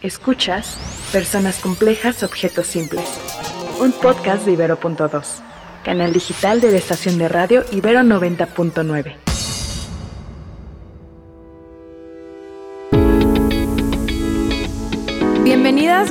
Escuchas Personas Complejas, Objetos Simples, un podcast de Ibero.2, canal digital de la estación de radio Ibero 90.9.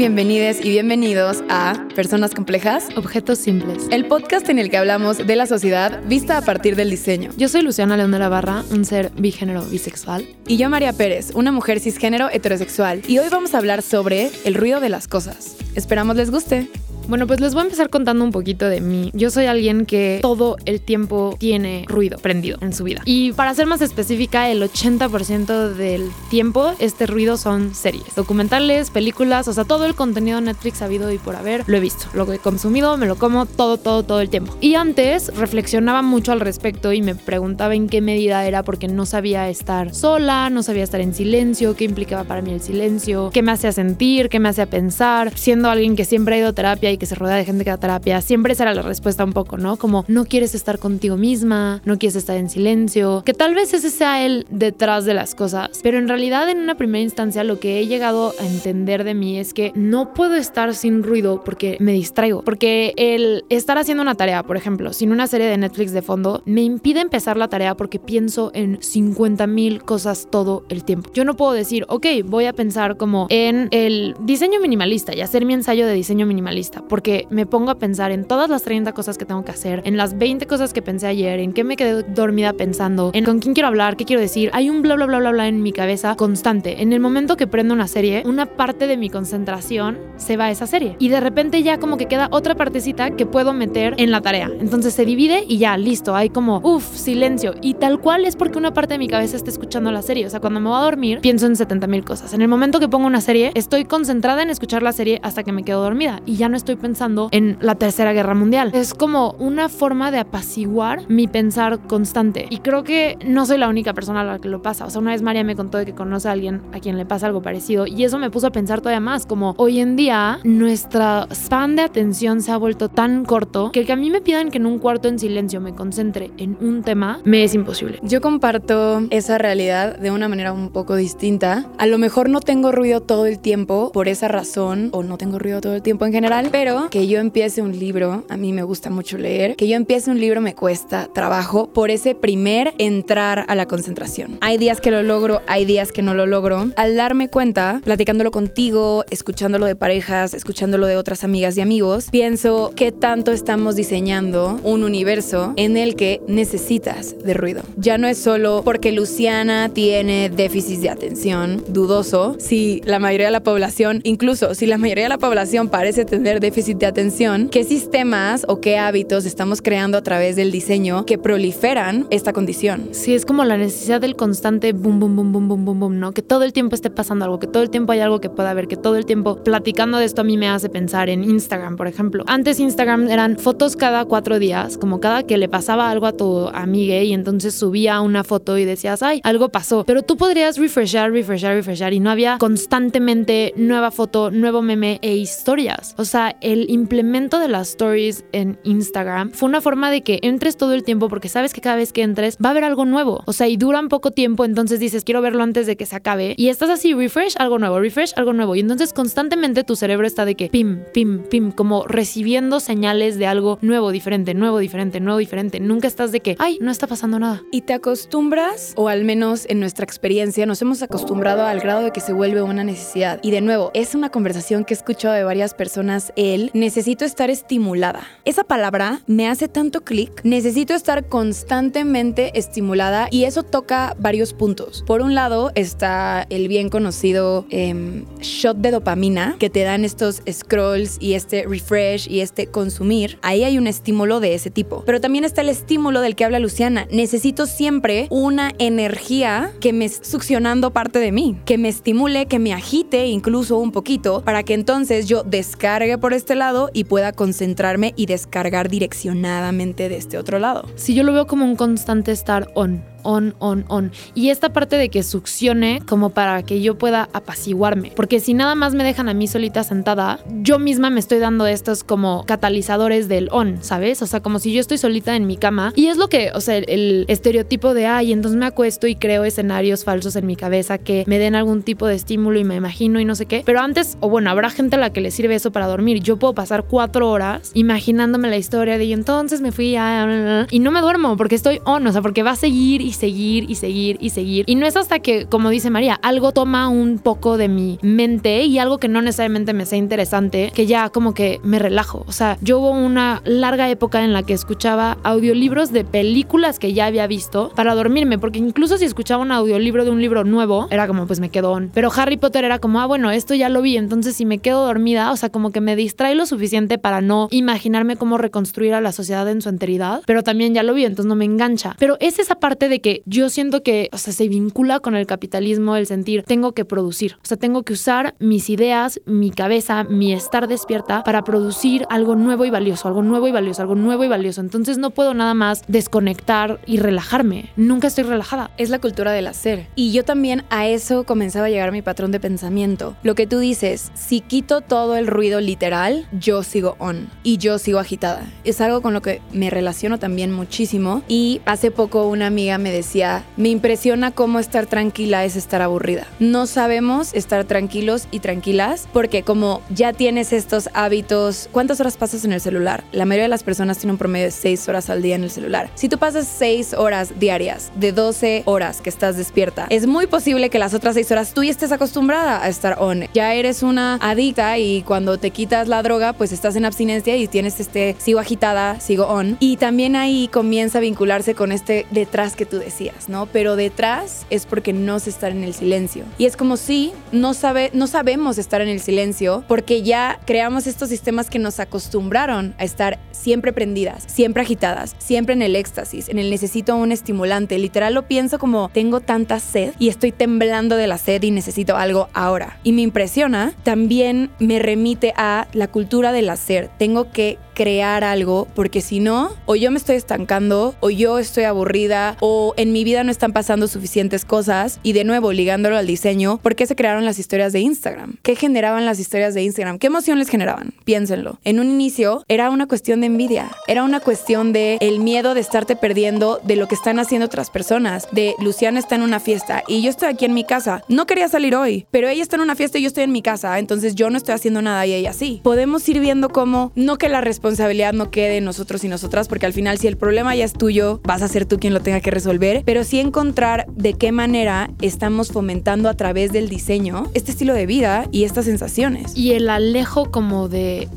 Bienvenidas, y bienvenidos a Personas Complejas, Objetos Simples. el podcast en el que hablamos de la sociedad vista a partir del diseño. Yo soy Luciana León de la Barra, un ser bigénero bisexual. Y yo, María Pérez, una mujer cisgénero heterosexual. Y hoy vamos a hablar sobre el ruido de las cosas. Esperamos les guste. Bueno, pues les voy a empezar contando un poquito de mí. Yo soy alguien que todo el tiempo tiene ruido prendido en su vida. Y para ser más específica, el 80% del tiempo este ruido son series, documentales, películas, o sea, todo el contenido Netflix habido y por haber, lo he visto. Lo he consumido, me lo como todo, todo, todo el tiempo. Y antes reflexionaba mucho al respecto y me preguntaba en qué medida era porque no sabía estar sola, no sabía estar en silencio, qué implicaba para mí el silencio, qué me hacía sentir, qué me hacía pensar, siendo alguien que siempre ha ido a terapia y que se rodea de gente que da terapia, siempre esa era la respuesta un poco, ¿no? Como no quieres estar contigo misma, no quieres estar en silencio, que tal vez ese sea el detrás de las cosas, pero en realidad en una primera instancia lo que he llegado a entender de mí es que no puedo estar sin ruido porque me distraigo, porque el estar haciendo una tarea, por ejemplo, sin una serie de Netflix de fondo, me impide empezar la tarea porque pienso en 50 mil cosas todo el tiempo. Yo no puedo decir, ok, voy a pensar como en el diseño minimalista y hacer mi ensayo de diseño minimalista porque me pongo a pensar en todas las 30 cosas que tengo que hacer, en las 20 cosas que pensé ayer, en qué me quedé dormida pensando, en con quién quiero hablar, qué quiero decir. Hay un bla bla bla bla bla en mi cabeza constante. En el momento que prendo una serie, una parte de mi concentración se va a esa serie y de repente ya como que queda otra partecita que puedo meter en la tarea. Entonces se divide y ya, listo, hay como, uff, silencio. Y tal cual es porque una parte de mi cabeza está escuchando la serie. O sea, cuando me voy a dormir, pienso en 70 mil cosas. En el momento que pongo una serie, estoy concentrada en escuchar la serie hasta que me quedo dormida y ya no estoy pensando en la Tercera Guerra Mundial. Es como una forma de apaciguar mi pensar constante. Y creo que no soy la única persona a la que lo pasa. O sea, una vez María me contó de que conoce a alguien a quien le pasa algo parecido y eso me puso a pensar todavía más, como hoy en día nuestra span de atención se ha vuelto tan corto que que a mí me pidan que en un cuarto en silencio me concentre en un tema me es imposible. Yo comparto esa realidad de una manera un poco distinta. A lo mejor no tengo ruido todo el tiempo por esa razón, o no tengo ruido todo el tiempo en general, pero que yo empiece un libro, a mí me gusta mucho leer, que yo empiece un libro me cuesta trabajo por ese primer entrar a la concentración. Hay días que lo logro, hay días que no lo logro. Al darme cuenta, platicándolo contigo, escuchándolo de parejas, escuchándolo de otras amigas y amigos, pienso que tanto estamos diseñando un universo en el que necesitas de ruido. Ya no es solo porque Luciana tiene déficit de atención, dudoso, si la mayoría de la población, incluso si la mayoría de la población parece tener déficit de atención, qué sistemas o qué hábitos estamos creando a través del diseño que proliferan esta condición. Sí, es como la necesidad del constante boom, boom, boom, boom, boom, boom, boom, ¿no? Que todo el tiempo esté pasando algo, que todo el tiempo hay algo que pueda ver, que todo el tiempo platicando de esto a mí me hace pensar en Instagram, por ejemplo. Antes Instagram eran fotos cada cuatro días, como cada que le pasaba algo a tu amiga y entonces subía una foto y decías, ay, algo pasó. Pero tú podrías refreshar, refreshar, refreshar y no había constantemente nueva foto, nuevo meme e historias. O sea, el implemento de las stories en Instagram fue una forma de que entres todo el tiempo porque sabes que cada vez que entres va a haber algo nuevo. O sea, y duran poco tiempo, entonces dices, quiero verlo antes de que se acabe. Y estás así, refresh, algo nuevo, refresh, algo nuevo. Y entonces constantemente tu cerebro está de que pim, pim, pim, como recibiendo señales de algo nuevo, diferente, nuevo, diferente, nuevo, diferente. Nunca estás de que, ay, no está pasando nada. Y te acostumbras, o al menos en nuestra experiencia, nos hemos acostumbrado al grado de que se vuelve una necesidad. Y de nuevo, es una conversación que he escuchado de varias personas, necesito estar estimulada. Esa palabra me hace tanto clic. Necesito estar constantemente estimulada y eso toca varios puntos. Por un lado está el bien conocido em, shot de dopamina que te dan estos scrolls y este refresh y este consumir. Ahí hay un estímulo de ese tipo. Pero también está el estímulo del que habla Luciana. Necesito siempre una energía que me succionando parte de mí, que me estimule, que me agite incluso un poquito para que entonces yo descargue por este lado y pueda concentrarme y descargar direccionadamente de este otro lado. Si yo lo veo como un constante estar on, on, on, on. Y esta parte de que succione como para que yo pueda apaciguarme. Porque si nada más me dejan a mí solita sentada, yo misma me estoy dando estos como catalizadores del on, ¿sabes? O sea, como si yo estoy solita en mi cama. Y es lo que, o sea, el, estereotipo de, ay, entonces me acuesto y creo escenarios falsos en mi cabeza que me den algún tipo de estímulo y me imagino y no sé qué. Pero antes, o bueno, habrá gente a la que le sirve eso para dormir. Yo puedo pasar cuatro horas imaginándome la historia de y entonces me fui a... Y no me duermo porque estoy on, o sea, porque va a seguir y seguir y seguir y seguir. Y no es hasta que, como dice María, algo toma un poco de mi mente y algo que no necesariamente me sea interesante, que ya como que me relajo. O sea, yo hubo una larga época en la que escuchaba audiolibros de películas que ya había visto para dormirme, porque incluso si escuchaba un audiolibro de un libro nuevo, era como pues me quedo on. Pero Harry Potter era como, ah, bueno, esto ya lo vi, entonces si me quedo dormida, o sea, como que me distrae lo suficiente para no imaginarme cómo reconstruir a la sociedad en su enteridad, pero también ya lo vi, entonces no me engancha. Pero es esa parte de que yo siento que, o sea, se vincula con el capitalismo el sentir, tengo que producir, o sea, tengo que usar mis ideas, mi cabeza, mi estar despierta para producir algo nuevo y valioso, algo nuevo y valioso, algo nuevo y valioso. Entonces no puedo nada más desconectar y relajarme. Nunca estoy relajada. Es la cultura del hacer. Y yo también a eso comenzaba a llegar mi patrón de pensamiento. Lo que tú dices, si quito todo el ruido literal, yo sigo on y yo sigo agitada. Es algo con lo que me relaciono también muchísimo. Y hace poco una amiga me decía, me impresiona cómo estar tranquila es estar aburrida. No sabemos estar tranquilos y tranquilas porque como ya tienes estos hábitos, ¿cuántas horas pasas en el celular? La mayoría de las personas tienen un promedio de 6 horas al día en el celular. Si tú pasas 6 horas diarias de 12 horas que estás despierta, es muy posible que las otras 6 horas tú estés acostumbrada a estar on. Ya eres una adicta y cuando te quitas la droga, pues estás en abstinencia y tienes este sigo agitada, sigo on. Y también ahí comienza a vincularse con este detrás que tú decías, ¿no? Pero detrás es porque no se está en el silencio. Y es como si no, sabe, no sabemos estar en el silencio porque ya creamos estos sistemas que nos acostumbraron a estar siempre prendidas, siempre agitadas, siempre en el éxtasis, en el necesito un estimulante. Literal lo pienso como tengo tanta sed y estoy temblando de la sed y necesito algo ahora. Y me impresiona, también me remite a la cultura del hacer. Tengo que crear algo, porque si no, o yo me estoy estancando, o yo estoy aburrida, o en mi vida no están pasando suficientes cosas. Y de nuevo, ligándolo al diseño, ¿por qué se crearon las historias de Instagram? ¿Qué generaban las historias de Instagram? ¿Qué emoción les generaban? Piénsenlo. En un inicio era una cuestión de envidia, era una cuestión de el miedo de estarte perdiendo de lo que están haciendo otras personas, de Luciana está en una fiesta y yo estoy aquí en mi casa. No quería salir hoy, pero ella está en una fiesta y yo estoy en mi casa, entonces yo no estoy haciendo nada y ella sí. Podemos ir viendo cómo no que la responsabilidad responsabilidad no quede en nosotros y nosotras, porque al final si el problema ya es tuyo, vas a ser tú quien lo tenga que resolver, pero sí encontrar de qué manera estamos fomentando a través del diseño este estilo de vida y estas sensaciones. Y el alejo como de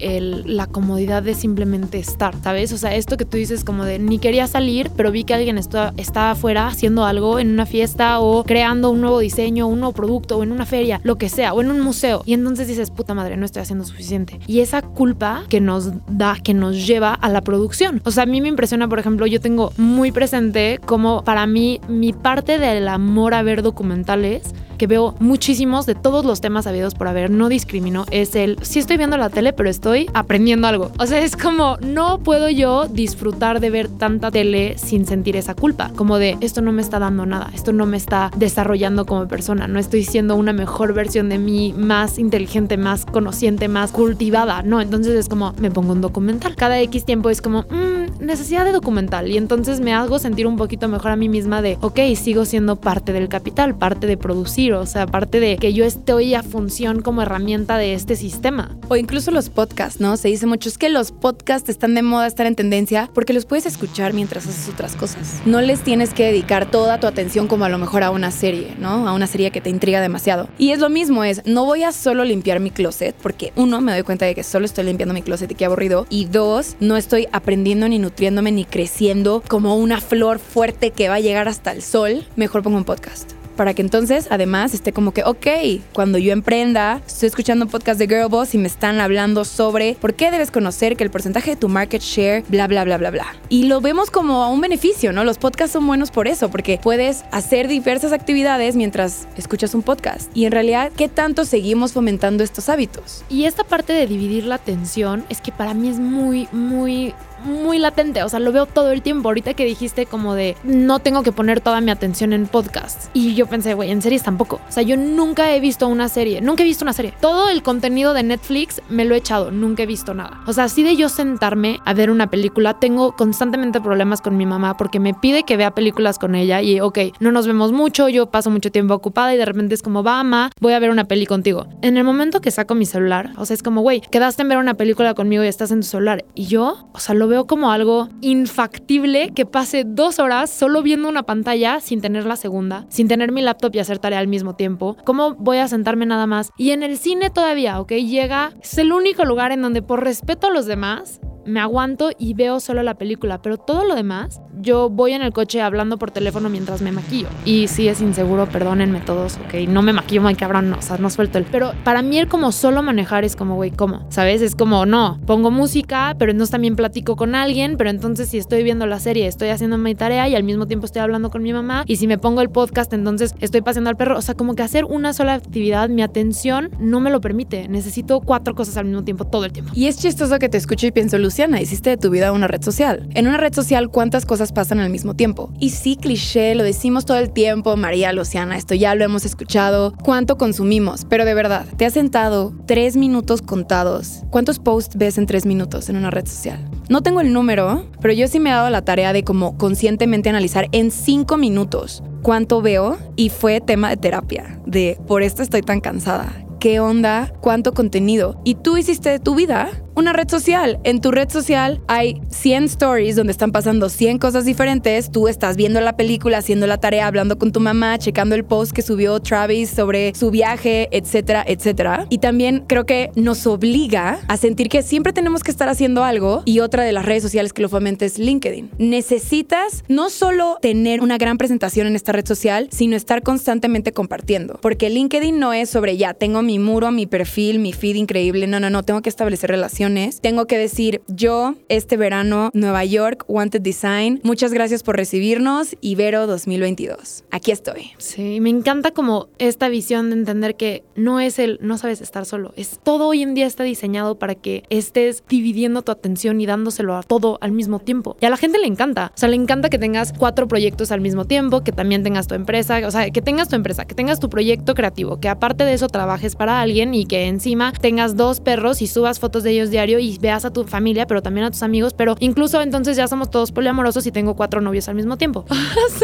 la comodidad de simplemente estar, ¿sabes? O sea, esto que tú dices como de ni quería salir, pero vi que alguien está, estaba afuera haciendo algo en una fiesta o creando un nuevo diseño, un nuevo producto o en una feria, lo que sea, o en un museo. Y entonces dices, puta madre, no estoy haciendo suficiente. Y esa culpa que nos da que nos lleva a la producción. O sea, a mí me impresiona, por ejemplo, yo tengo muy presente como para mí mi parte del amor a ver documentales que veo muchísimos de todos los temas habidos por haber, no discrimino, es el, sí estoy viendo la tele, pero estoy aprendiendo algo. O sea, es como, no puedo yo disfrutar de ver tanta tele sin sentir esa culpa, como de, esto no me está dando nada, esto no me está desarrollando como persona, no estoy siendo una mejor versión de mí, más inteligente, más conociente, más cultivada, no, entonces es como, me pongo un documental. Cada X tiempo es como, mmm, necesidad de documental y entonces me hago sentir un poquito mejor a mí misma de, ok, sigo siendo parte del capital, parte de producir o sea, aparte de que yo estoy a función como herramienta de este sistema. O incluso los podcasts, ¿no? Se dice mucho, es que los podcasts están de moda, están en tendencia, porque los puedes escuchar mientras haces otras cosas. No les tienes que dedicar toda tu atención como a lo mejor a una serie, ¿no? A una serie que te intriga demasiado. Y es lo mismo, es, no voy a solo limpiar mi closet, porque uno, me doy cuenta de que solo estoy limpiando mi closet y qué aburrido, y dos, no estoy aprendiendo ni nutriéndome ni creciendo como una flor fuerte que va a llegar hasta el sol, mejor pongo un podcast para que entonces además esté como que, ok, cuando yo emprenda, estoy escuchando un podcast de Girl Boss y me están hablando sobre por qué debes conocer que el porcentaje de tu market share, bla, bla, bla, bla, bla. Y lo vemos como un beneficio, ¿no? Los podcasts son buenos por eso, porque puedes hacer diversas actividades mientras escuchas un podcast. Y en realidad, ¿qué tanto seguimos fomentando estos hábitos? Y esta parte de dividir la atención es que para mí es muy, muy muy latente, o sea, lo veo todo el tiempo. Ahorita que dijiste como de no tengo que poner toda mi atención en podcast. Y yo pensé, güey, en series tampoco. O sea, yo nunca he visto una serie, nunca he visto una serie. Todo el contenido de Netflix me lo he echado, nunca he visto nada. O sea, así de yo sentarme a ver una película, tengo constantemente problemas con mi mamá porque me pide que vea películas con ella y, ok, no nos vemos mucho, yo paso mucho tiempo ocupada y de repente es como, va, mamá, voy a ver una peli contigo. En el momento que saco mi celular, o sea, es como, güey, quedaste en ver una película conmigo y estás en tu celular. Y yo, o sea, lo veo como algo infactible que pase dos horas solo viendo una pantalla sin tener la segunda, sin tener mi laptop y hacer tarea al mismo tiempo. ¿Cómo voy a sentarme nada más? Y en el cine todavía, ¿ok? Llega, es el único lugar en donde por respeto a los demás me aguanto y veo solo la película, pero todo lo demás, yo voy en el coche hablando por teléfono mientras me maquillo. Y si es inseguro, perdónenme todos, ok, no me maquillo, muy cabrón, no, o sea, no suelto el... Pero para mí el como solo manejar es como, güey, ¿cómo? ¿Sabes? Es como, no, pongo música, pero entonces también platico con alguien, pero entonces si estoy viendo la serie, estoy haciendo mi tarea y al mismo tiempo estoy hablando con mi mamá, y si me pongo el podcast, entonces estoy paseando al perro, o sea, como que hacer una sola actividad, mi atención no me lo permite, necesito cuatro cosas al mismo tiempo, todo el tiempo. Y es chistoso que te escucho y pienso, Luciana, hiciste de tu vida una red social. En una red social, ¿cuántas cosas pasan al mismo tiempo? Y sí, cliché, lo decimos todo el tiempo, María, Luciana, esto ya lo hemos escuchado. ¿Cuánto consumimos? Pero de verdad, ¿te has sentado tres minutos contados? ¿Cuántos posts ves en tres minutos en una red social? No tengo el número, pero yo sí me he dado la tarea de como conscientemente analizar en cinco minutos cuánto veo y fue tema de terapia, de por esto estoy tan cansada. ¿Qué onda? ¿Cuánto contenido? Y tú hiciste de tu vida una red social. En tu red social hay 100 stories donde están pasando 100 cosas diferentes. Tú estás viendo la película, haciendo la tarea, hablando con tu mamá, checando el post que subió Travis sobre su viaje, etcétera, etcétera. Y también creo que nos obliga a sentir que siempre tenemos que estar haciendo algo. Y otra de las redes sociales que lo fomenta es LinkedIn. Necesitas no solo tener una gran presentación en esta red social, sino estar constantemente compartiendo. Porque LinkedIn no es sobre ya, tengo mi muro, mi perfil, mi feed increíble. No, no, no, tengo que establecer relaciones tengo que decir, yo este verano, Nueva York, Wanted Design, muchas gracias por recibirnos, Ibero 2022. Aquí estoy. Sí, me encanta como esta visión de entender que no es el, no sabes estar solo, es todo hoy en día está diseñado para que estés dividiendo tu atención y dándoselo a todo al mismo tiempo. Y a la gente le encanta, o sea, le encanta que tengas cuatro proyectos al mismo tiempo, que también tengas tu empresa, o sea, que tengas tu empresa, que tengas tu proyecto creativo, que aparte de eso trabajes para alguien y que encima tengas dos perros y subas fotos de ellos diario y veas a tu familia, pero también a tus amigos, pero incluso entonces ya somos todos poliamorosos y tengo cuatro novios al mismo tiempo.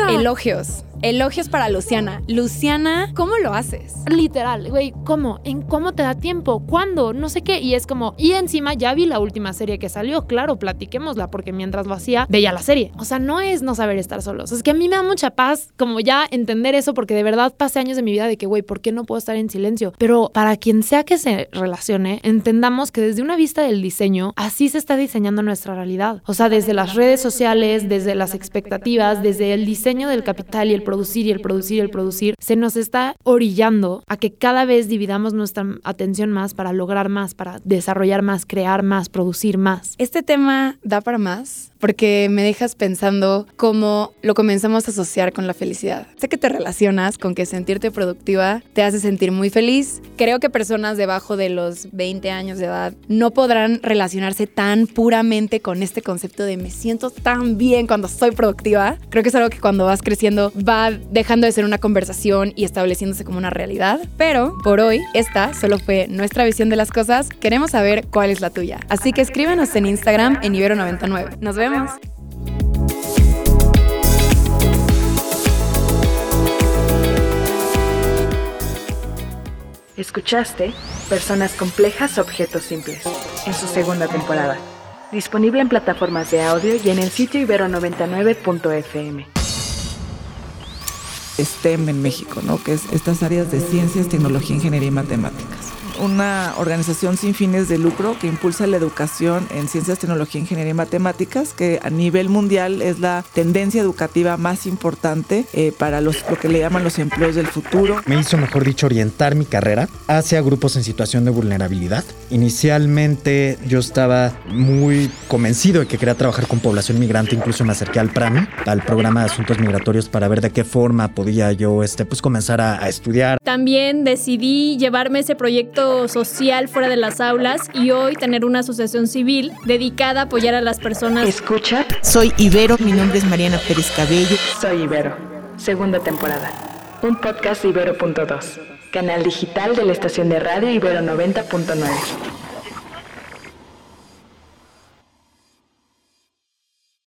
Elogios. Elogios para Luciana. Luciana, ¿cómo lo haces? Literal, güey, ¿cómo? ¿En cómo te da tiempo? ¿Cuándo? No sé qué. Y es como, y encima ya vi la última serie que salió, claro, platiquémosla, porque mientras lo hacía, veía la serie. O sea, no es no saber estar solos. Es que a mí me da mucha paz como ya entender eso, porque de verdad pasé años de mi vida de que, güey, ¿por qué no puedo estar en silencio? Pero para quien sea que se relacione, entendamos que desde una vista del diseño, así se está diseñando nuestra realidad. O sea, desde las redes sociales, desde las expectativas, desde el diseño del capital y el producir y el producir y el producir, se nos está orillando a que cada vez dividamos nuestra atención más para lograr más, para desarrollar más, crear más, producir más. Este tema da para más porque me dejas pensando cómo lo comenzamos a asociar con la felicidad. Sé que te relacionas con que sentirte productiva te hace sentir muy feliz. Creo que personas debajo de los 20 años de edad no podrán relacionarse tan puramente con este concepto de me siento tan bien cuando soy productiva. Creo que es algo que cuando vas creciendo va dejando de ser una conversación y estableciéndose como una realidad. Pero por hoy, esta solo fue nuestra visión de las cosas. Queremos saber cuál es la tuya. Así que escríbenos en Instagram en Ibero99. Nos vemos Escuchaste Personas Complejas, Objetos Simples, en su segunda temporada. Disponible en plataformas de audio y en el sitio ibero99.fm. STEM en México, ¿no? Que es estas áreas de ciencias, tecnología, ingeniería y matemáticas una organización sin fines de lucro que impulsa la educación en ciencias, tecnología, ingeniería y matemáticas, que a nivel mundial es la tendencia educativa más importante eh, para los, lo que le llaman los empleos del futuro. Me hizo, mejor dicho, orientar mi carrera hacia grupos en situación de vulnerabilidad. Inicialmente yo estaba muy convencido de que quería trabajar con población migrante, incluso me acerqué al PRAMI, al programa de asuntos migratorios, para ver de qué forma podía yo este, pues, comenzar a, a estudiar. También decidí llevarme ese proyecto social fuera de las aulas y hoy tener una asociación civil dedicada a apoyar a las personas. Escucha, Soy Ibero, mi nombre es Mariana Pérez Cabello. soy Ibero. Segunda temporada. Un podcast de Ibero.2. Canal digital de la estación de radio Ibero 90.9.